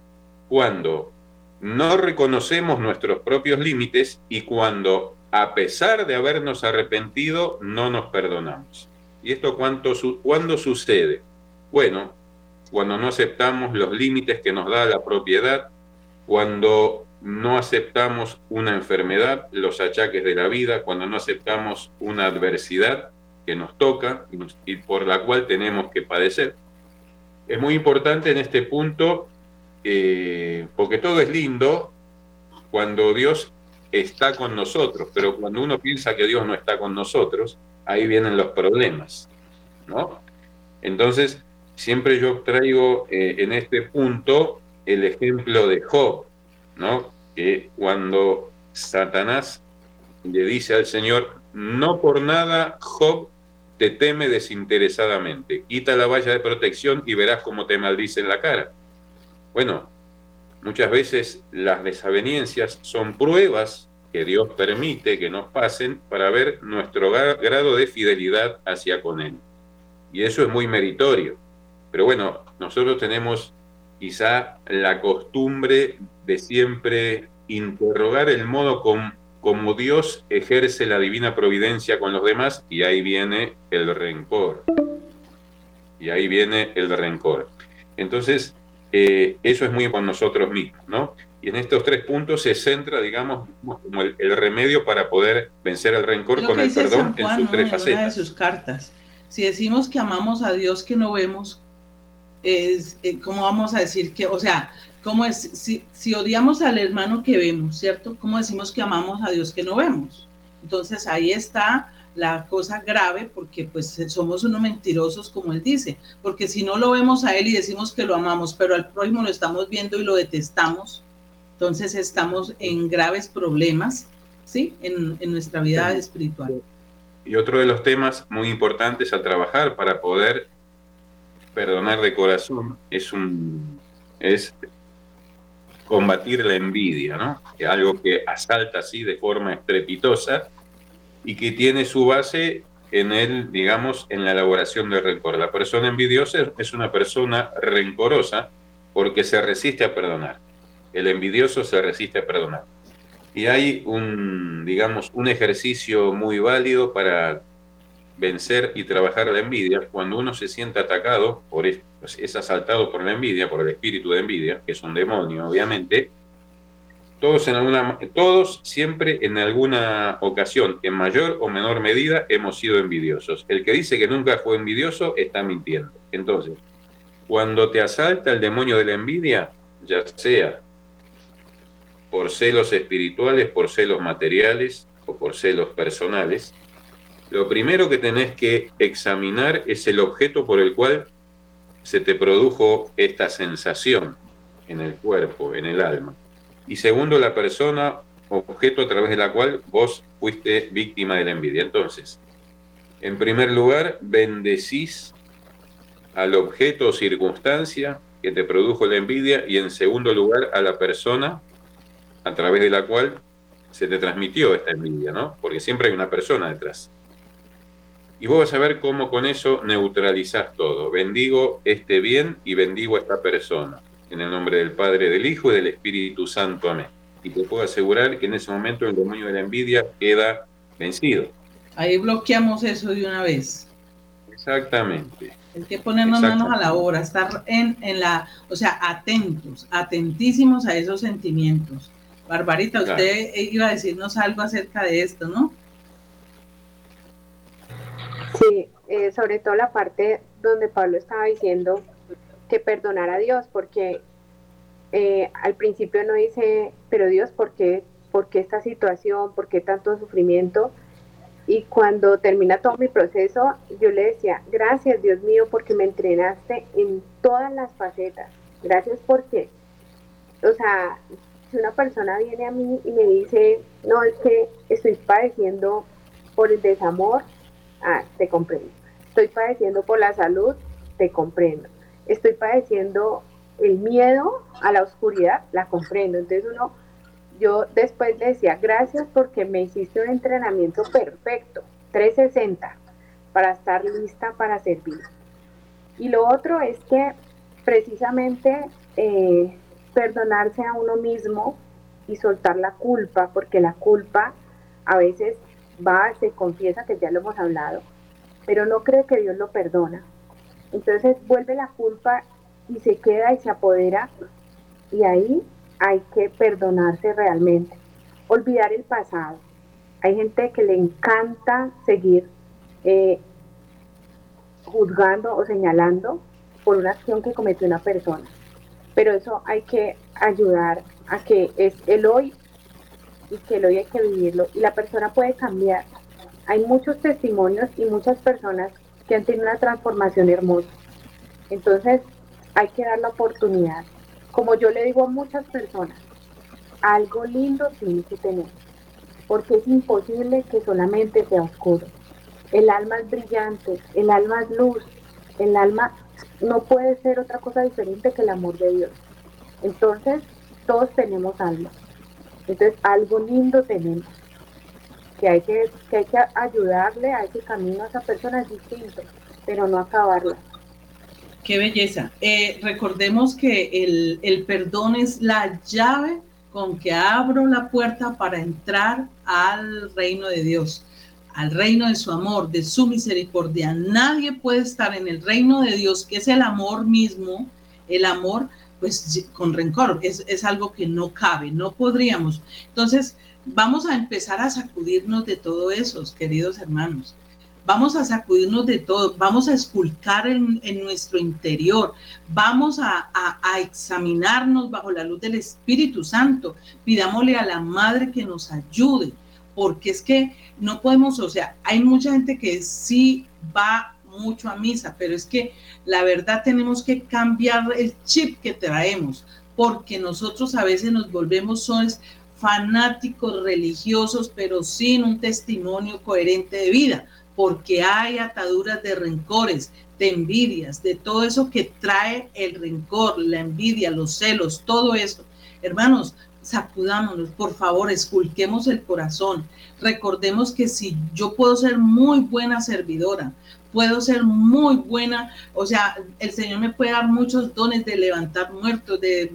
cuando no reconocemos nuestros propios límites y cuando a pesar de habernos arrepentido, no nos perdonamos. ¿Y esto cuánto, cuándo sucede? Bueno, cuando no aceptamos los límites que nos da la propiedad, cuando no aceptamos una enfermedad, los achaques de la vida, cuando no aceptamos una adversidad que nos toca y, por la cual tenemos que padecer. Es muy importante en este punto, eh, porque todo es lindo cuando Dios está con nosotros, pero cuando uno piensa que Dios no está con nosotros, ahí vienen los problemas, ¿no? Entonces, siempre yo traigo eh, en este punto el ejemplo de Job, ¿no? Que cuando Satanás le dice al Señor, no por nada Job te teme desinteresadamente, quita la valla de protección y verás cómo te maldice en la cara. Bueno, Muchas veces las desavenencias son pruebas que Dios permite que nos pasen para ver nuestro grado de fidelidad hacia con Él. Y eso es muy meritorio. Pero bueno, nosotros tenemos quizá la costumbre de siempre interrogar el modo como Dios ejerce la divina providencia con los demás y ahí viene el rencor. Y ahí viene el rencor. Entonces, eh, eso es muy con nosotros mismos, ¿no? Y en estos tres puntos se centra, digamos, como el, remedio para poder vencer el rencor con el perdón en sus tres facetas. de sus cartas. Si decimos que amamos a Dios que no vemos, es, eh, ¿cómo vamos a decir que, o sea, cómo es, si, si odiamos al hermano que vemos, ¿cierto? ¿Cómo decimos que amamos a Dios que no vemos? Entonces ahí está la cosa grave porque pues somos unos mentirosos como él dice, porque si no lo vemos a él y decimos que lo amamos, pero al prójimo lo estamos viendo y lo detestamos, entonces estamos en graves problemas, ¿sí? En, nuestra vida espiritual. Y otro de los temas muy importantes a trabajar para poder perdonar de corazón es un es combatir la envidia, ¿no? Que algo que asalta así de forma estrepitosa y que tiene su base en el, digamos, en la elaboración del rencor. La persona envidiosa es una persona rencorosa porque se resiste a perdonar. El envidioso se resiste a perdonar. Y hay un, digamos, un ejercicio muy válido para vencer y trabajar la envidia. Cuando uno se siente atacado, por, es asaltado por la envidia, por el espíritu de envidia, que es un demonio, obviamente, todos, en alguna, todos siempre en alguna ocasión, en mayor o menor medida, hemos sido envidiosos. El que dice que nunca fue envidioso está mintiendo. Entonces, cuando te asalta el demonio de la envidia, ya sea por celos espirituales, por celos materiales o por celos personales, lo primero que tenés que examinar es el objeto por el cual se te produjo esta sensación en el cuerpo, en el alma. Y segundo, la persona objeto a través de la cual vos fuiste víctima de la envidia. Entonces, en primer lugar, bendecís al objeto o circunstancia que te produjo la envidia y en segundo lugar a la persona a través de la cual se te transmitió esta envidia, ¿no? Porque siempre hay una persona detrás. Y vos vas a ver cómo con eso neutralizás todo. Bendigo este bien y bendigo a esta persona. En el nombre del Padre, del Hijo y del Espíritu Santo. Amén. Y te puedo asegurar que en ese momento el dominio de la envidia queda vencido. Ahí bloqueamos eso de una vez. Exactamente. Hay que ponernos manos a la obra, estar en, en, la, o sea, atentos, atentísimos a esos sentimientos. Barbarita, usted iba a decirnos algo acerca de esto, ¿no? Sí, eh, sobre todo la parte donde Pablo estaba diciendo que perdonar a Dios, porque eh, al principio no dice, pero Dios, ¿por qué, ¿por qué esta situación? ¿Por qué tanto sufrimiento? Y cuando termina todo mi proceso, yo le decía, gracias Dios mío porque me entrenaste en todas las facetas. Gracias porque, o sea, si una persona viene a mí y me dice, no, es que estoy padeciendo por el desamor, ah, te comprendo. Estoy padeciendo por la salud, te comprendo. Estoy padeciendo el miedo a la oscuridad, la comprendo. Entonces uno yo después decía, gracias porque me hiciste un entrenamiento perfecto, 360, para estar lista para servir. Y lo otro es que precisamente eh, perdonarse a uno mismo y soltar la culpa, porque la culpa a veces va, se confiesa que ya lo hemos hablado, pero no cree que Dios lo perdona. Entonces vuelve la culpa y se queda y se apodera y ahí hay que perdonarse realmente, olvidar el pasado. Hay gente que le encanta seguir eh, juzgando o señalando por una acción que cometió una persona, pero eso hay que ayudar a que es el hoy y que el hoy hay que vivirlo y la persona puede cambiar. Hay muchos testimonios y muchas personas que han tenido una transformación hermosa. Entonces hay que dar la oportunidad como yo le digo a muchas personas, algo lindo tiene que tener, porque es imposible que solamente sea oscuro. El alma es brillante, el alma es luz, el alma no puede ser otra cosa diferente que el amor de Dios. Entonces, todos tenemos alma. Entonces, algo lindo tenemos. Que hay que, que, hay que ayudarle a ese camino a esa persona es distinto, pero no acabarla. Qué belleza. Eh, recordemos que el, el perdón es la llave con que abro la puerta para entrar al reino de Dios, al reino de su amor, de su misericordia. Nadie puede estar en el reino de Dios, que es el amor mismo, el amor, pues con rencor, es, es algo que no cabe, no podríamos. Entonces, vamos a empezar a sacudirnos de todo eso, queridos hermanos vamos a sacudirnos de todo, vamos a esculcar en, nuestro interior, vamos a, examinarnos bajo la luz del Espíritu Santo, pidámosle a la Madre que nos ayude, porque es que no podemos, o sea, hay mucha gente que sí va mucho a misa, pero es que la verdad tenemos que cambiar el chip que traemos, porque nosotros a veces nos volvemos sones fanáticos religiosos, pero sin un testimonio coherente de vida porque hay ataduras de rencores, de envidias, de todo eso que trae el rencor, la envidia, los celos, todo eso. Hermanos, sacudámonos, por favor, esculquemos el corazón. Recordemos que si yo puedo ser muy buena servidora, puedo ser muy buena, o sea, el Señor me puede dar muchos dones de levantar muertos, de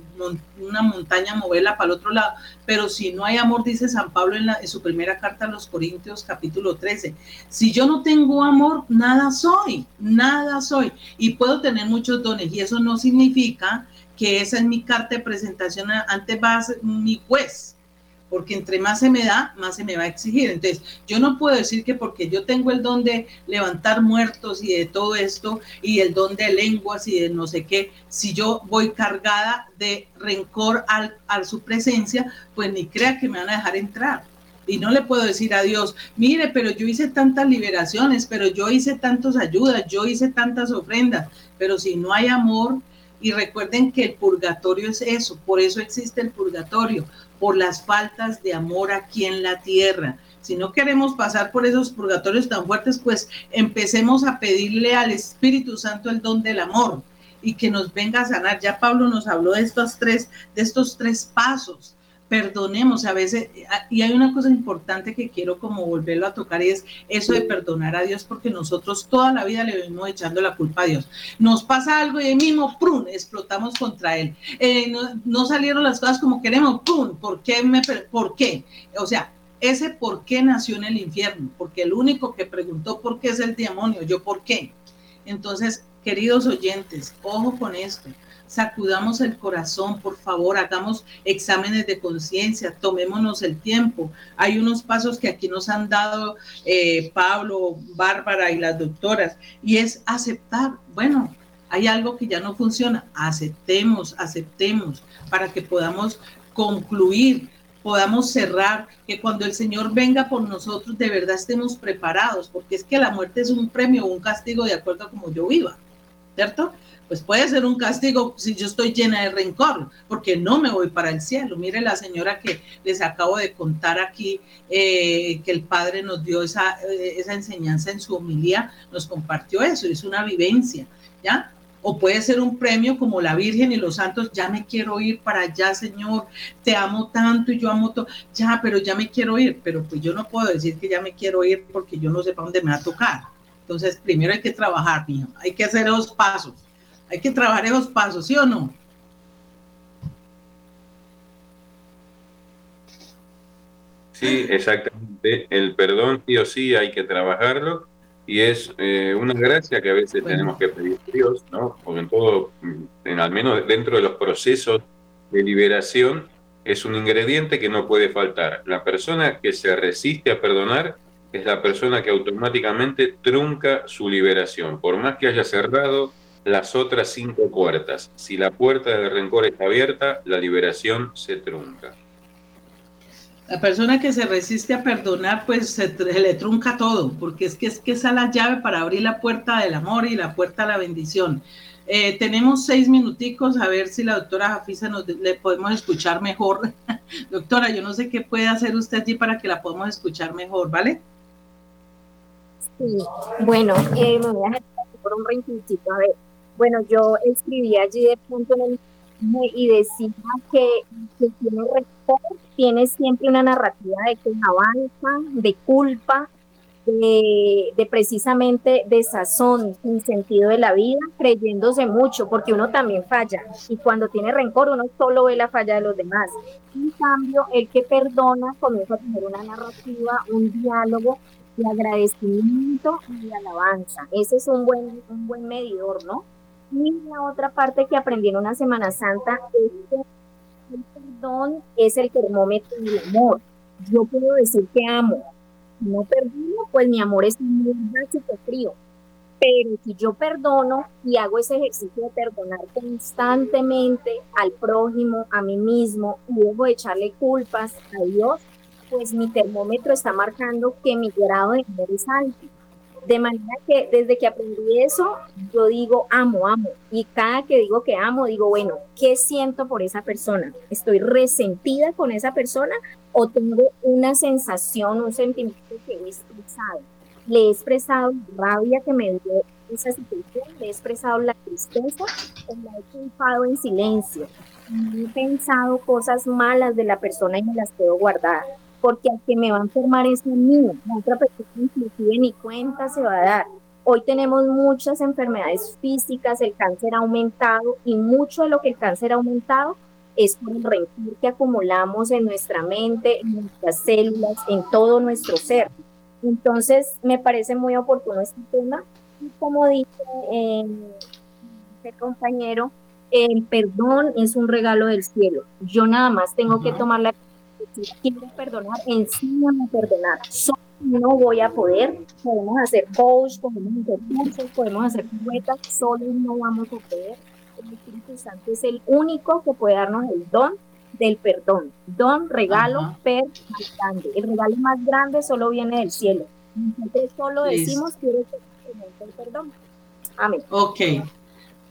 una montaña moverla para el otro lado, pero si no hay amor, dice San Pablo en, en su primera carta a los Corintios capítulo 13, si yo no tengo amor, nada soy, nada soy, y puedo tener muchos dones, y eso no significa que esa es mi carta de presentación ante va a ser mi juez, porque entre más se me da, más se me va a exigir. Entonces, yo no puedo decir que porque yo tengo el don de levantar muertos y de todo esto, y el don de lenguas y de no sé qué, si yo voy cargada de rencor al, a su presencia, pues ni crea que me van a dejar entrar. Y no le puedo decir a Dios, mire, pero yo hice tantas liberaciones, pero yo hice tantas ayudas, yo hice tantas ofrendas, pero si no hay amor, y recuerden que el purgatorio es eso, por eso existe el purgatorio, por las faltas de amor aquí en la tierra. Si no queremos pasar por esos purgatorios tan fuertes, pues empecemos a pedirle al Espíritu Santo el don del amor y que nos venga a sanar. Ya Pablo nos habló de estos tres, de estos tres pasos. Perdonemos a veces, y hay una cosa importante que quiero como volverlo a tocar y es eso de perdonar a Dios, porque nosotros toda la vida le venimos echando la culpa a Dios. Nos pasa algo y ahí mismo, ¡prum!, explotamos contra Él. Eh, no, salieron las cosas como queremos, ¡pum!, ¿por qué? Me, ¿Por qué? O sea, ese por qué nació en el infierno, porque el único que preguntó por qué es el demonio, yo por qué. Entonces, queridos oyentes, ojo con esto, sacudamos el corazón, por favor, hagamos exámenes de conciencia, tomémonos el tiempo. Hay unos pasos que aquí nos han dado eh, Pablo, Bárbara y las doctoras, y es aceptar, bueno, hay algo que ya no funciona, aceptemos, aceptemos, para que podamos concluir podamos cerrar, que cuando el Señor venga por nosotros de verdad estemos preparados, porque es que la muerte es un premio un castigo de acuerdo a como yo viva, ¿cierto? Pues puede ser un castigo si yo estoy llena de rencor, porque no me voy para el cielo. Mire la señora que les acabo de contar aquí, eh, que el Padre nos dio esa, eh, esa enseñanza en su homilía, nos compartió eso, es una vivencia, ¿ya? o puede ser un premio como la Virgen y los santos, ya me quiero ir para allá, Señor, te amo tanto y yo amo todo, ya, pero ya me quiero ir, pero pues yo no puedo decir que ya me quiero ir porque yo no sé para dónde me va a tocar. Entonces, primero hay que trabajar, mijo, hay que hacer esos pasos, hay que trabajar esos pasos, ¿sí o no? Sí, exactamente. El perdón sí o sí hay que trabajarlo y es eh, una gracia que a veces tenemos que pedir a Dios, ¿no? Porque en todo, en, al menos dentro de los procesos de liberación, es un ingrediente que no puede faltar. La persona que se resiste a perdonar es la persona que automáticamente trunca su liberación, por más que haya cerrado las otras cinco puertas. Si la puerta del rencor está abierta, la liberación se trunca. La persona que se resiste a perdonar, pues se, le trunca todo, porque es que, es que esa es la llave para abrir la puerta del amor y la puerta a la bendición. Eh, tenemos seis minuticos, a ver si la doctora Jafisa nos le podemos escuchar mejor. *laughs* doctora, yo no sé qué puede hacer usted allí para que la podamos escuchar mejor, ¿vale? Sí, bueno, eh, me voy a dejar por un rincóncito. A ver, bueno, yo escribí allí de punto en el y decía que, que tiene tiene siempre una narrativa de que avanza, de culpa, de, de, precisamente de sazón, sin sentido de la vida, creyéndose mucho, porque uno también falla. Y cuando tiene rencor, uno solo ve la falla de los demás. En cambio, el que perdona comienza a tener una narrativa, un diálogo de agradecimiento y de alabanza. Ese es un buen, un buen medidor, ¿no? Y la otra parte que aprendí en una Semana Santa es que el perdón es el termómetro del amor. Yo puedo decir que amo. Si no perdono, pues mi amor es muy básico, frío. Pero si yo perdono y hago ese ejercicio de perdonar constantemente al prójimo, a mí mismo, y luego echarle culpas a Dios, pues mi termómetro está marcando que mi grado de amor es alto. De manera que desde que aprendí eso, yo digo amo, amo. Y cada que digo que amo, digo, bueno, ¿qué siento por esa persona? ¿Estoy resentida con esa persona o tengo una sensación, un sentimiento que he expresado? Le he expresado rabia que me dio esa situación, le he expresado la tristeza o la he culpado en silencio. He pensado cosas malas de la persona y me las puedo guardar porque al que me va a enfermar es a mí, la otra persona inclusive ni cuenta se va a dar. Hoy tenemos muchas enfermedades físicas, el cáncer ha aumentado y mucho de lo que el cáncer ha aumentado es por el rencor que acumulamos en nuestra mente, en nuestras células, en todo nuestro ser. Entonces, me parece muy oportuno este tema. Y como dice eh, el compañero, el perdón es un regalo del cielo. Yo nada más tengo que tomar la si quiero perdonar, enséñame a perdonar. Solo no voy a poder. Podemos hacer coach, podemos hacer cursos, podemos hacer piruetas, solo no vamos a poder. El Espíritu Santo es el único que puede darnos el don del perdón. Don, regalo, per, más grande. El regalo más grande solo viene del cielo. Nosotros solo decimos que eres el perdón. Amén. Ok.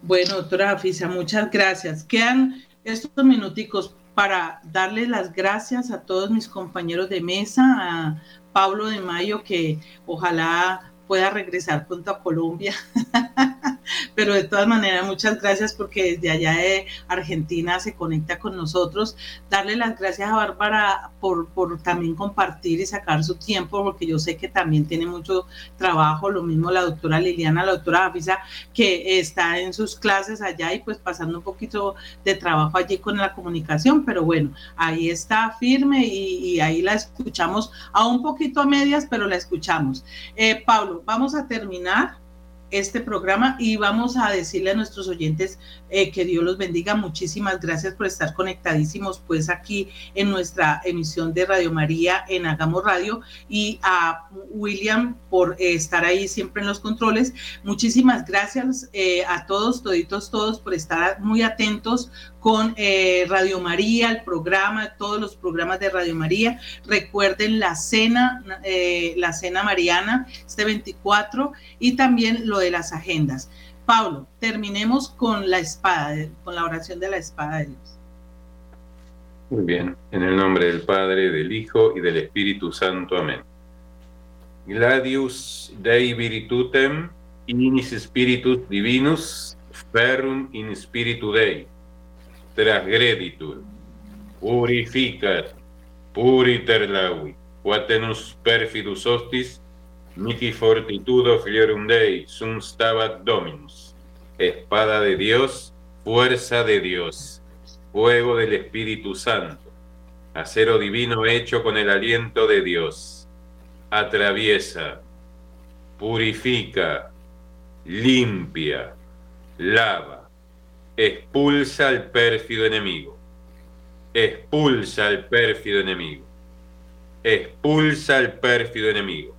Bueno, doctora Afisa, muchas gracias. Quedan estos minuticos para darle las gracias a todos mis compañeros de mesa, a Pablo de Mayo, que ojalá pueda regresar pronto a Colombia. *laughs* *laughs* Pero de todas maneras, muchas gracias porque desde allá de Argentina se conecta con nosotros. Darle las gracias a Bárbara por, por también compartir y sacar su tiempo, porque yo sé que también tiene mucho trabajo. Lo mismo la doctora Liliana, la doctora Afisa, que está en sus clases allá y pues pasando un poquito de trabajo allí con la comunicación. Pero bueno, ahí está firme y, ahí la escuchamos a un poquito a medias, pero la escuchamos. Eh, Pablo, vamos a terminar este programa y vamos a decirle a nuestros oyentes eh, que Dios los bendiga. Muchísimas gracias por estar conectadísimos pues aquí en nuestra emisión de Radio María en Hagamos Radio y a William por eh, estar ahí siempre en los controles. Muchísimas gracias eh, a todos, toditos, todos por estar muy atentos con Radio María, el programa, todos los programas de Radio María. Recuerden la cena, la cena mariana este 24 y también lo de las agendas. Pablo, terminemos con la espada, con la oración de la espada de Dios. Muy bien, en el nombre del Padre, del Hijo y del Espíritu Santo. Amén. Gladius Dei virtutem inis spiritus divinus ferrum in spiritu Dei transgreditur purificat puriter laui quatenus perfidus hostis Mihi fortitudo fliorum Dei, sum stabat Dominus. Espada de Dios, fuerza de Dios, fuego del Espíritu Santo, acero divino hecho con el aliento de Dios. Atraviesa, purifica, limpia, lava, expulsa al pérfido enemigo. Expulsa al pérfido enemigo. Expulsa al pérfido enemigo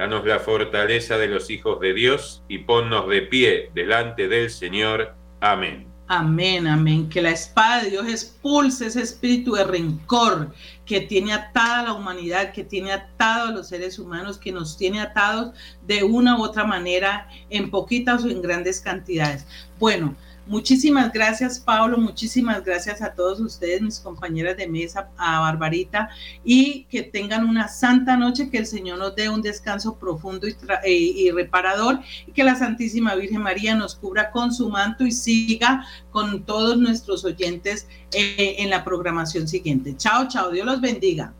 Danos la fortaleza de los hijos de Dios y ponnos de pie delante del Señor. Amén. Amén, amén. Que la espada de Dios expulse ese espíritu de rencor que tiene atada a la humanidad, que tiene atado a los seres humanos, que nos tiene atados de una u otra manera en poquitas o en grandes cantidades. Bueno, Muchísimas gracias, Pablo. Muchísimas gracias a todos ustedes, mis compañeras de mesa, a Barbarita, y que tengan una santa noche, que el Señor nos dé un descanso profundo y, eh, reparador, y que la Santísima Virgen María nos cubra con su manto y siga con todos nuestros oyentes eh, en la programación siguiente. Chao, chao. Dios los bendiga.